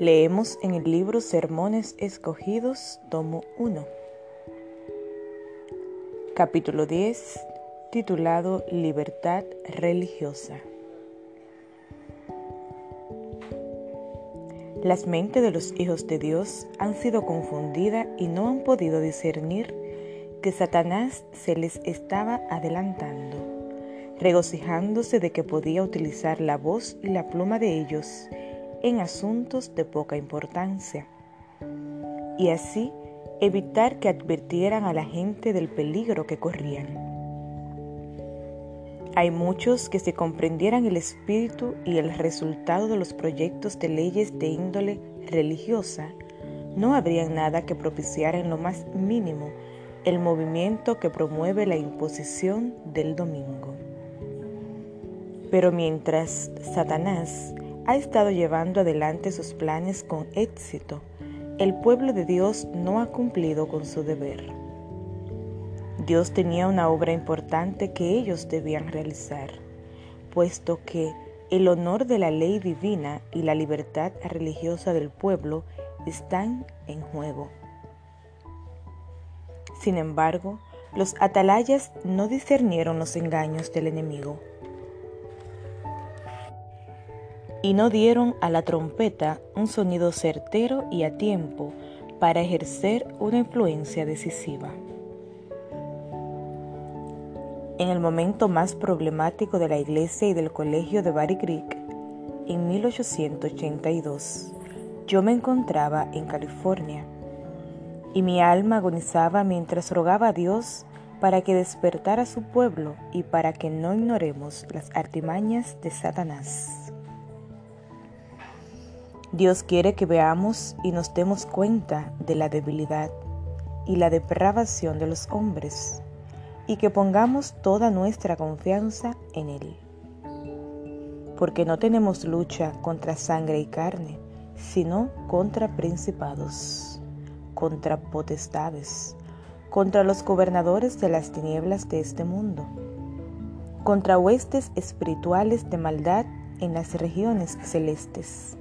Leemos en el libro Sermones Escogidos, tomo 1, capítulo 10, titulado Libertad Religiosa. Las mentes de los hijos de Dios han sido confundidas y no han podido discernir que Satanás se les estaba adelantando, regocijándose de que podía utilizar la voz y la pluma de ellos en asuntos de poca importancia, y así evitar que advirtieran a la gente del peligro que corrían. Hay muchos que si comprendieran el espíritu y el resultado de los proyectos de leyes de índole religiosa, no habrían nada que propiciar en lo más mínimo el movimiento que promueve la imposición del domingo. Pero mientras Satanás ha estado llevando adelante sus planes con éxito, el pueblo de Dios no ha cumplido con su deber. Dios tenía una obra importante que ellos debían realizar, puesto que el honor de la ley divina y la libertad religiosa del pueblo están en juego. Sin embargo, los atalayas no discernieron los engaños del enemigo y no dieron a la trompeta un sonido certero y a tiempo para ejercer una influencia decisiva. En el momento más problemático de la iglesia y del colegio de Barry Creek, en 1882, yo me encontraba en California y mi alma agonizaba mientras rogaba a Dios para que despertara su pueblo y para que no ignoremos las artimañas de Satanás. Dios quiere que veamos y nos demos cuenta de la debilidad y la depravación de los hombres y que pongamos toda nuestra confianza en Él. Porque no tenemos lucha contra sangre y carne, sino contra principados contra potestades, contra los gobernadores de las tinieblas de este mundo, contra huestes espirituales de maldad en las regiones celestes.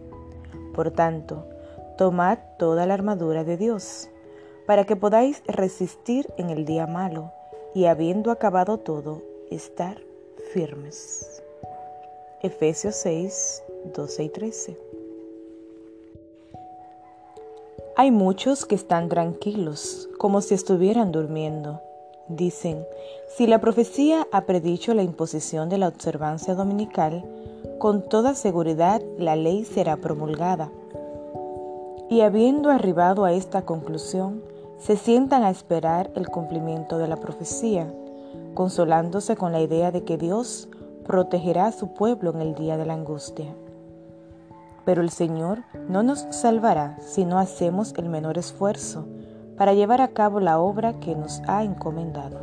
Por tanto, tomad toda la armadura de Dios, para que podáis resistir en el día malo, y habiendo acabado todo, estar firmes. Efesios 6, 12 y 13. Hay muchos que están tranquilos, como si estuvieran durmiendo. Dicen, si la profecía ha predicho la imposición de la observancia dominical, con toda seguridad la ley será promulgada. Y habiendo arribado a esta conclusión, se sientan a esperar el cumplimiento de la profecía, consolándose con la idea de que Dios protegerá a su pueblo en el día de la angustia. Pero el Señor no nos salvará si no hacemos el menor esfuerzo para llevar a cabo la obra que nos ha encomendado.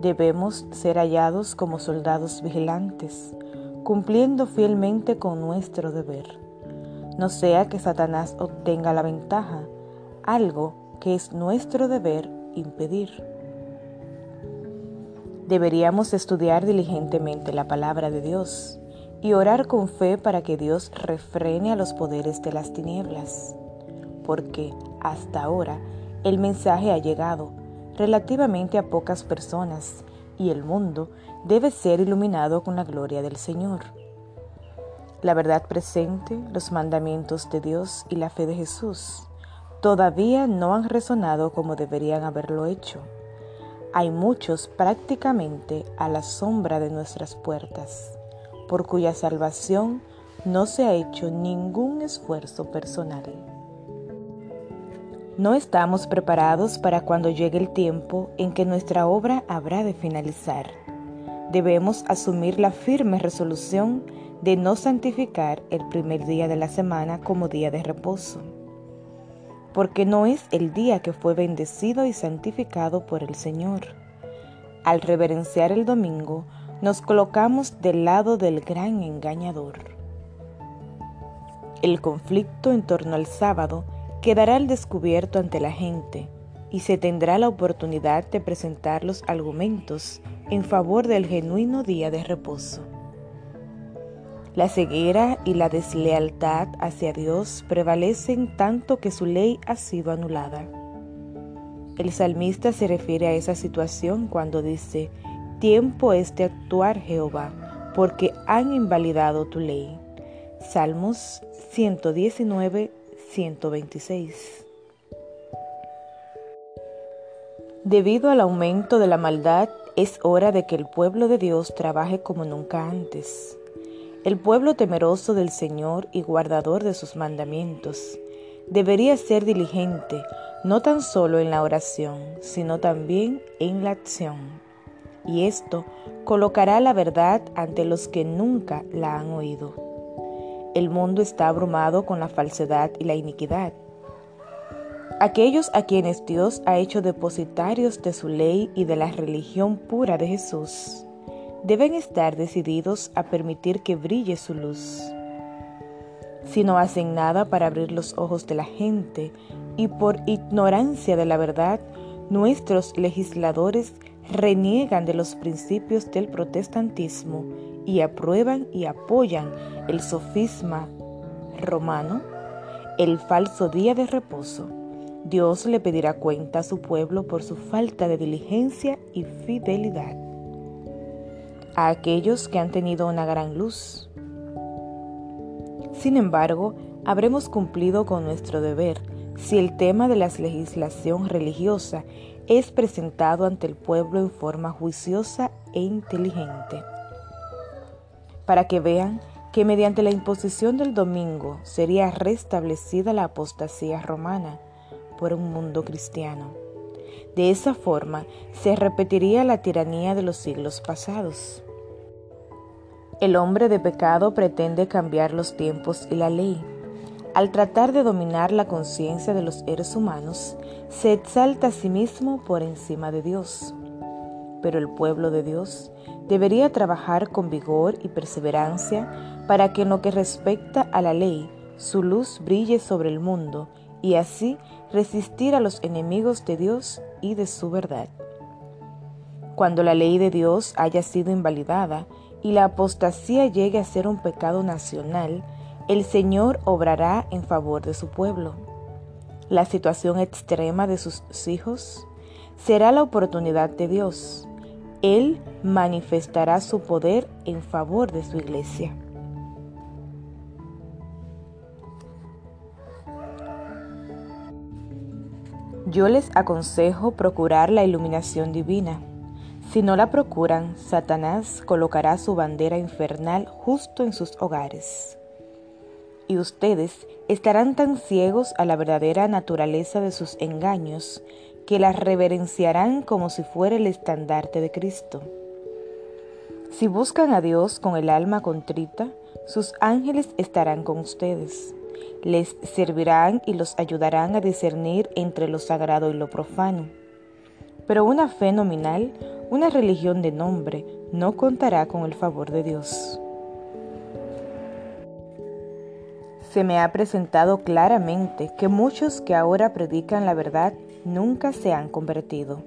Debemos ser hallados como soldados vigilantes, cumpliendo fielmente con nuestro deber. No sea que Satanás obtenga la ventaja, algo que es nuestro deber impedir. Deberíamos estudiar diligentemente la palabra de Dios y orar con fe para que Dios refrene a los poderes de las tinieblas, porque hasta ahora el mensaje ha llegado relativamente a pocas personas y el mundo debe ser iluminado con la gloria del Señor. La verdad presente, los mandamientos de Dios y la fe de Jesús todavía no han resonado como deberían haberlo hecho. Hay muchos prácticamente a la sombra de nuestras puertas por cuya salvación no se ha hecho ningún esfuerzo personal. No estamos preparados para cuando llegue el tiempo en que nuestra obra habrá de finalizar. Debemos asumir la firme resolución de no santificar el primer día de la semana como día de reposo, porque no es el día que fue bendecido y santificado por el Señor. Al reverenciar el domingo, nos colocamos del lado del gran engañador. El conflicto en torno al sábado quedará al descubierto ante la gente y se tendrá la oportunidad de presentar los argumentos en favor del genuino día de reposo. La ceguera y la deslealtad hacia Dios prevalecen tanto que su ley ha sido anulada. El salmista se refiere a esa situación cuando dice, tiempo es de actuar Jehová, porque han invalidado tu ley. Salmos 119, 126. Debido al aumento de la maldad, es hora de que el pueblo de Dios trabaje como nunca antes. El pueblo temeroso del Señor y guardador de sus mandamientos debería ser diligente no tan solo en la oración, sino también en la acción. Y esto colocará la verdad ante los que nunca la han oído. El mundo está abrumado con la falsedad y la iniquidad. Aquellos a quienes Dios ha hecho depositarios de su ley y de la religión pura de Jesús deben estar decididos a permitir que brille su luz. Si no hacen nada para abrir los ojos de la gente y por ignorancia de la verdad, nuestros legisladores reniegan de los principios del protestantismo y aprueban y apoyan el sofisma romano, el falso día de reposo. Dios le pedirá cuenta a su pueblo por su falta de diligencia y fidelidad a aquellos que han tenido una gran luz. Sin embargo, habremos cumplido con nuestro deber si el tema de la legislación religiosa es presentado ante el pueblo en forma juiciosa e inteligente. Para que vean que mediante la imposición del domingo sería restablecida la apostasía romana por un mundo cristiano. De esa forma se repetiría la tiranía de los siglos pasados. El hombre de pecado pretende cambiar los tiempos y la ley. Al tratar de dominar la conciencia de los seres humanos, se exalta a sí mismo por encima de Dios. Pero el pueblo de Dios debería trabajar con vigor y perseverancia para que en lo que respecta a la ley, su luz brille sobre el mundo y así resistir a los enemigos de Dios y de su verdad. Cuando la ley de Dios haya sido invalidada y la apostasía llegue a ser un pecado nacional, el Señor obrará en favor de su pueblo. La situación extrema de sus hijos será la oportunidad de Dios. Él manifestará su poder en favor de su iglesia. Yo les aconsejo procurar la iluminación divina. Si no la procuran, Satanás colocará su bandera infernal justo en sus hogares. Y ustedes estarán tan ciegos a la verdadera naturaleza de sus engaños que la reverenciarán como si fuera el estandarte de Cristo. Si buscan a Dios con el alma contrita, sus ángeles estarán con ustedes les servirán y los ayudarán a discernir entre lo sagrado y lo profano. Pero una fe nominal, una religión de nombre, no contará con el favor de Dios. Se me ha presentado claramente que muchos que ahora predican la verdad nunca se han convertido.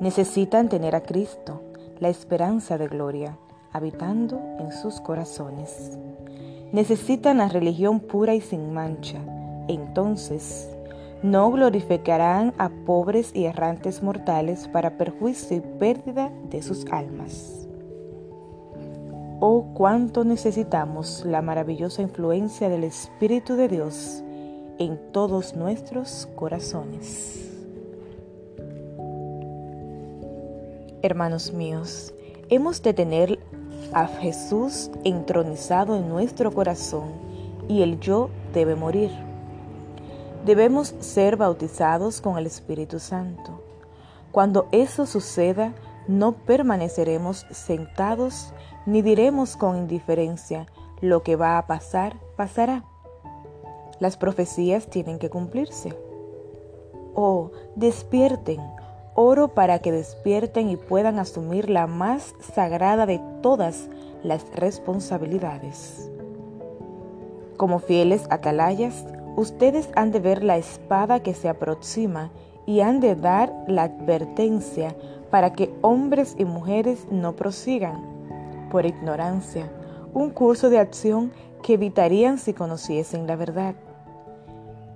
Necesitan tener a Cristo, la esperanza de gloria, habitando en sus corazones necesitan la religión pura y sin mancha. Entonces, no glorificarán a pobres y errantes mortales para perjuicio y pérdida de sus almas. Oh, cuánto necesitamos la maravillosa influencia del Espíritu de Dios en todos nuestros corazones. Hermanos míos, hemos de tener a Jesús entronizado en nuestro corazón y el yo debe morir. Debemos ser bautizados con el Espíritu Santo. Cuando eso suceda, no permaneceremos sentados ni diremos con indiferencia, lo que va a pasar, pasará. Las profecías tienen que cumplirse. Oh, despierten, Oro para que despierten y puedan asumir la más sagrada de todas las responsabilidades. Como fieles atalayas, ustedes han de ver la espada que se aproxima y han de dar la advertencia para que hombres y mujeres no prosigan, por ignorancia un curso de acción que evitarían si conociesen la verdad.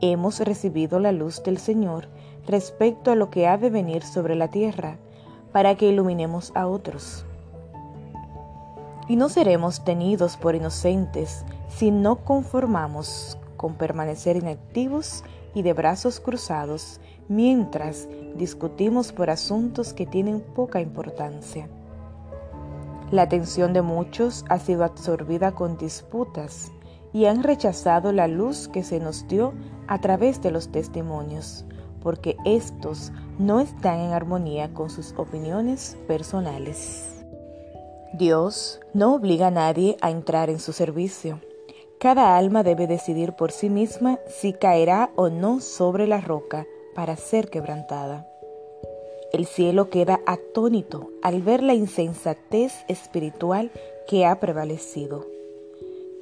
Hemos recibido la luz del Señor respecto a lo que ha de venir sobre la tierra, para que iluminemos a otros. Y no seremos tenidos por inocentes si no conformamos con permanecer inactivos y de brazos cruzados mientras discutimos por asuntos que tienen poca importancia. La atención de muchos ha sido absorbida con disputas y han rechazado la luz que se nos dio a través de los testimonios, porque estos no están en armonía con sus opiniones personales. Dios no obliga a nadie a entrar en su servicio. Cada alma debe decidir por sí misma si caerá o no sobre la roca para ser quebrantada. El cielo queda atónito al ver la insensatez espiritual que ha prevalecido.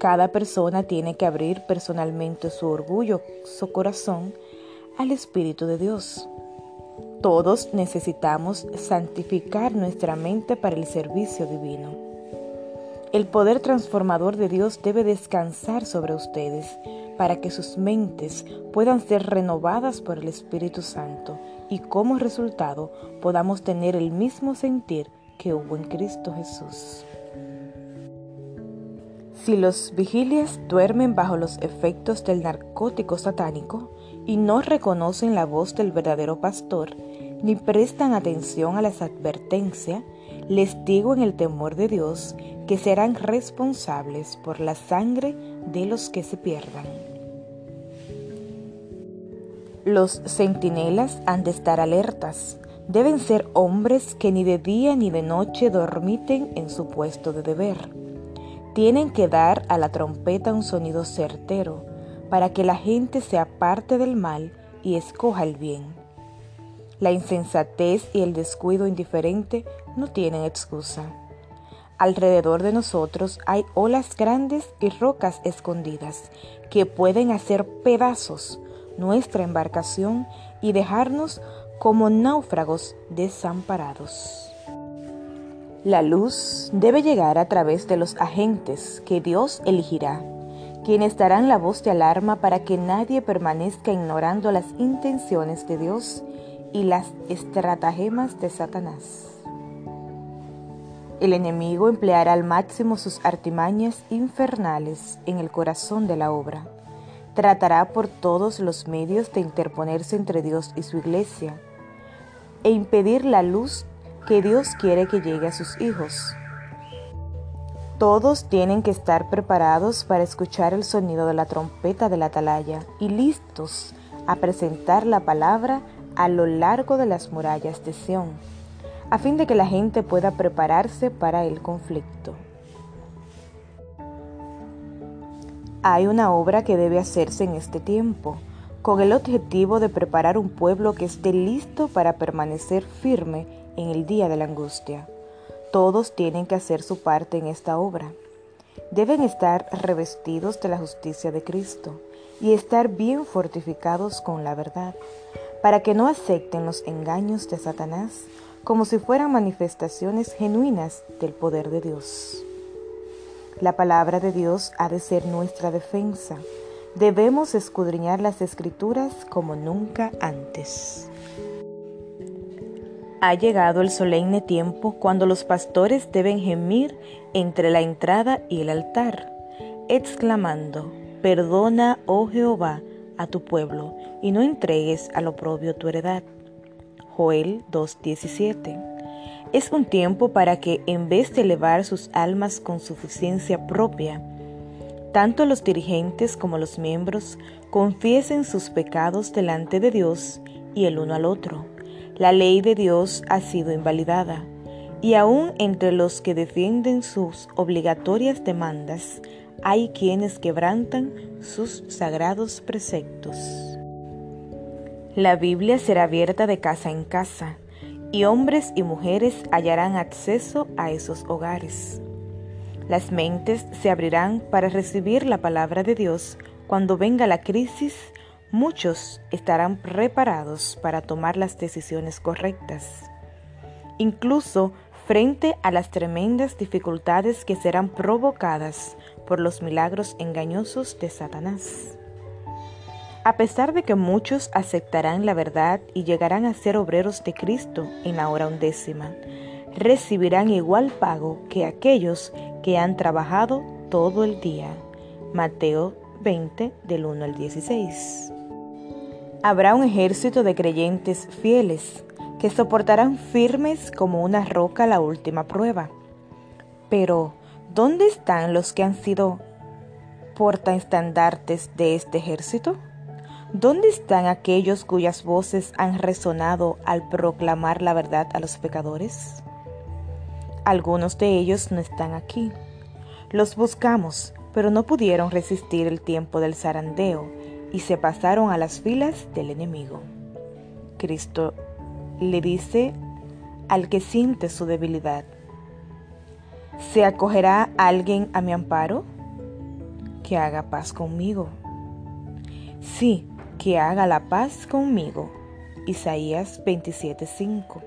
Cada persona tiene que abrir personalmente su orgullo, su corazón, al Espíritu de Dios. Todos necesitamos santificar nuestra mente para el servicio divino. El poder transformador de Dios debe descansar sobre ustedes para que sus mentes puedan ser renovadas por el Espíritu Santo y como resultado podamos tener el mismo sentir que hubo en Cristo Jesús. Si los vigilias duermen bajo los efectos del narcótico satánico y no reconocen la voz del verdadero pastor, ni prestan atención a las advertencias, les digo en el temor de Dios que serán responsables por la sangre de los que se pierdan. Los centinelas han de estar alertas. Deben ser hombres que ni de día ni de noche dormiten en su puesto de deber. Tienen que dar a la trompeta un sonido certero para que la gente se aparte del mal y escoja el bien. La insensatez y el descuido indiferente no tienen excusa. Alrededor de nosotros hay olas grandes y rocas escondidas que pueden hacer pedazos nuestra embarcación y dejarnos como náufragos desamparados. La luz debe llegar a través de los agentes que Dios elegirá, quienes darán la voz de alarma para que nadie permanezca ignorando las intenciones de Dios y las estratagemas de Satanás. El enemigo empleará al máximo sus artimañas infernales en el corazón de la obra tratará por todos los medios de interponerse entre Dios y su iglesia e impedir la luz que Dios quiere que llegue a sus hijos. Todos tienen que estar preparados para escuchar el sonido de la trompeta de la atalaya y listos a presentar la palabra a lo largo de las murallas de Sión, a fin de que la gente pueda prepararse para el conflicto. Hay una obra que debe hacerse en este tiempo, con el objetivo de preparar un pueblo que esté listo para permanecer firme en el día de la angustia. Todos tienen que hacer su parte en esta obra. Deben estar revestidos de la justicia de Cristo y estar bien fortificados con la verdad, para que no acepten los engaños de Satanás como si fueran manifestaciones genuinas del poder de Dios. La palabra de Dios ha de ser nuestra defensa. Debemos escudriñar las escrituras como nunca antes. Ha llegado el solemne tiempo cuando los pastores deben gemir entre la entrada y el altar, exclamando, Perdona, oh Jehová, a tu pueblo, y no entregues al oprobio tu heredad. Joel 2.17 es un tiempo para que, en vez de elevar sus almas con suficiencia propia, tanto los dirigentes como los miembros confiesen sus pecados delante de Dios y el uno al otro. La ley de Dios ha sido invalidada, y aún entre los que defienden sus obligatorias demandas, hay quienes quebrantan sus sagrados preceptos. La Biblia será abierta de casa en casa y hombres y mujeres hallarán acceso a esos hogares. Las mentes se abrirán para recibir la palabra de Dios. Cuando venga la crisis, muchos estarán preparados para tomar las decisiones correctas. Incluso frente a las tremendas dificultades que serán provocadas por los milagros engañosos de Satanás. A pesar de que muchos aceptarán la verdad y llegarán a ser obreros de Cristo en la hora undécima, recibirán igual pago que aquellos que han trabajado todo el día. Mateo 20 del 1 al 16. Habrá un ejército de creyentes fieles que soportarán firmes como una roca la última prueba. Pero, ¿dónde están los que han sido portaestandartes de este ejército? ¿Dónde están aquellos cuyas voces han resonado al proclamar la verdad a los pecadores? Algunos de ellos no están aquí. Los buscamos, pero no pudieron resistir el tiempo del zarandeo y se pasaron a las filas del enemigo. Cristo le dice al que siente su debilidad, ¿se acogerá alguien a mi amparo? Que haga paz conmigo. Sí, que haga la paz conmigo. Isaías 27:5.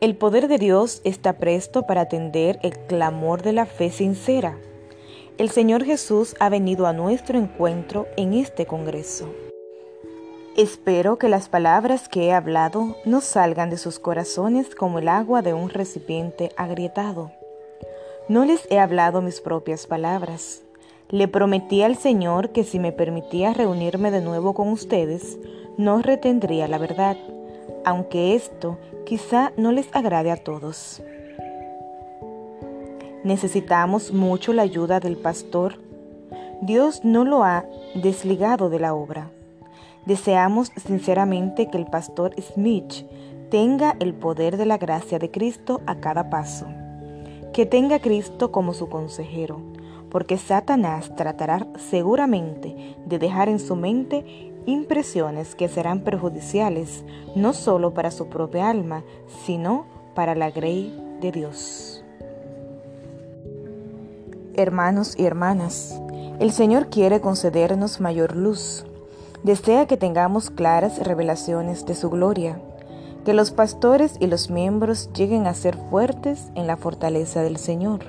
El poder de Dios está presto para atender el clamor de la fe sincera. El Señor Jesús ha venido a nuestro encuentro en este Congreso. Espero que las palabras que he hablado no salgan de sus corazones como el agua de un recipiente agrietado. No les he hablado mis propias palabras. Le prometí al Señor que si me permitía reunirme de nuevo con ustedes, no retendría la verdad, aunque esto quizá no les agrade a todos. Necesitamos mucho la ayuda del pastor. Dios no lo ha desligado de la obra. Deseamos sinceramente que el pastor Smith tenga el poder de la gracia de Cristo a cada paso, que tenga Cristo como su consejero, porque Satanás tratará seguramente de dejar en su mente impresiones que serán perjudiciales no solo para su propia alma, sino para la grey de Dios. Hermanos y hermanas, el Señor quiere concedernos mayor luz desea que tengamos claras revelaciones de su gloria, que los pastores y los miembros lleguen a ser fuertes en la fortaleza del Señor.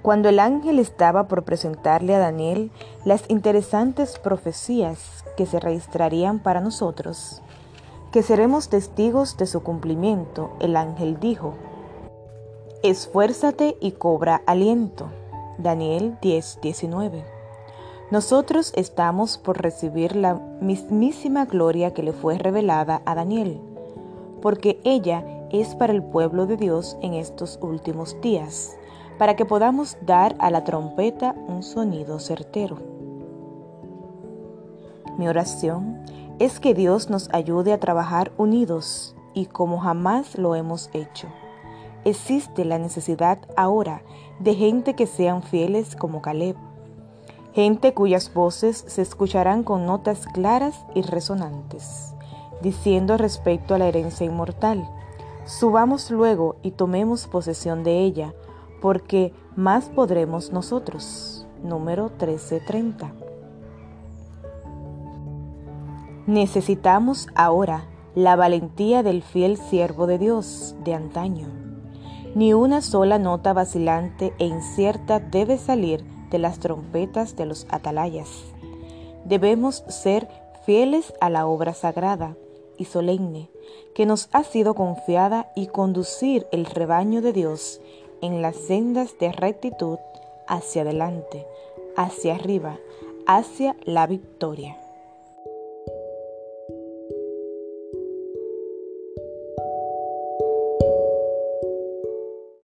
Cuando el ángel estaba por presentarle a Daniel las interesantes profecías que se registrarían para nosotros, que seremos testigos de su cumplimiento, el ángel dijo, Esfuérzate y cobra aliento. Daniel 10:19 nosotros estamos por recibir la mismísima gloria que le fue revelada a Daniel, porque ella es para el pueblo de Dios en estos últimos días, para que podamos dar a la trompeta un sonido certero. Mi oración es que Dios nos ayude a trabajar unidos y como jamás lo hemos hecho. Existe la necesidad ahora de gente que sean fieles como Caleb, gente cuyas voces se escucharán con notas claras y resonantes, diciendo respecto a la herencia inmortal, subamos luego y tomemos posesión de ella, porque más podremos nosotros. Número 1330. Necesitamos ahora la valentía del fiel siervo de Dios de antaño. Ni una sola nota vacilante e incierta debe salir de las trompetas de los atalayas. Debemos ser fieles a la obra sagrada y solemne que nos ha sido confiada y conducir el rebaño de Dios en las sendas de rectitud hacia adelante, hacia arriba, hacia la victoria.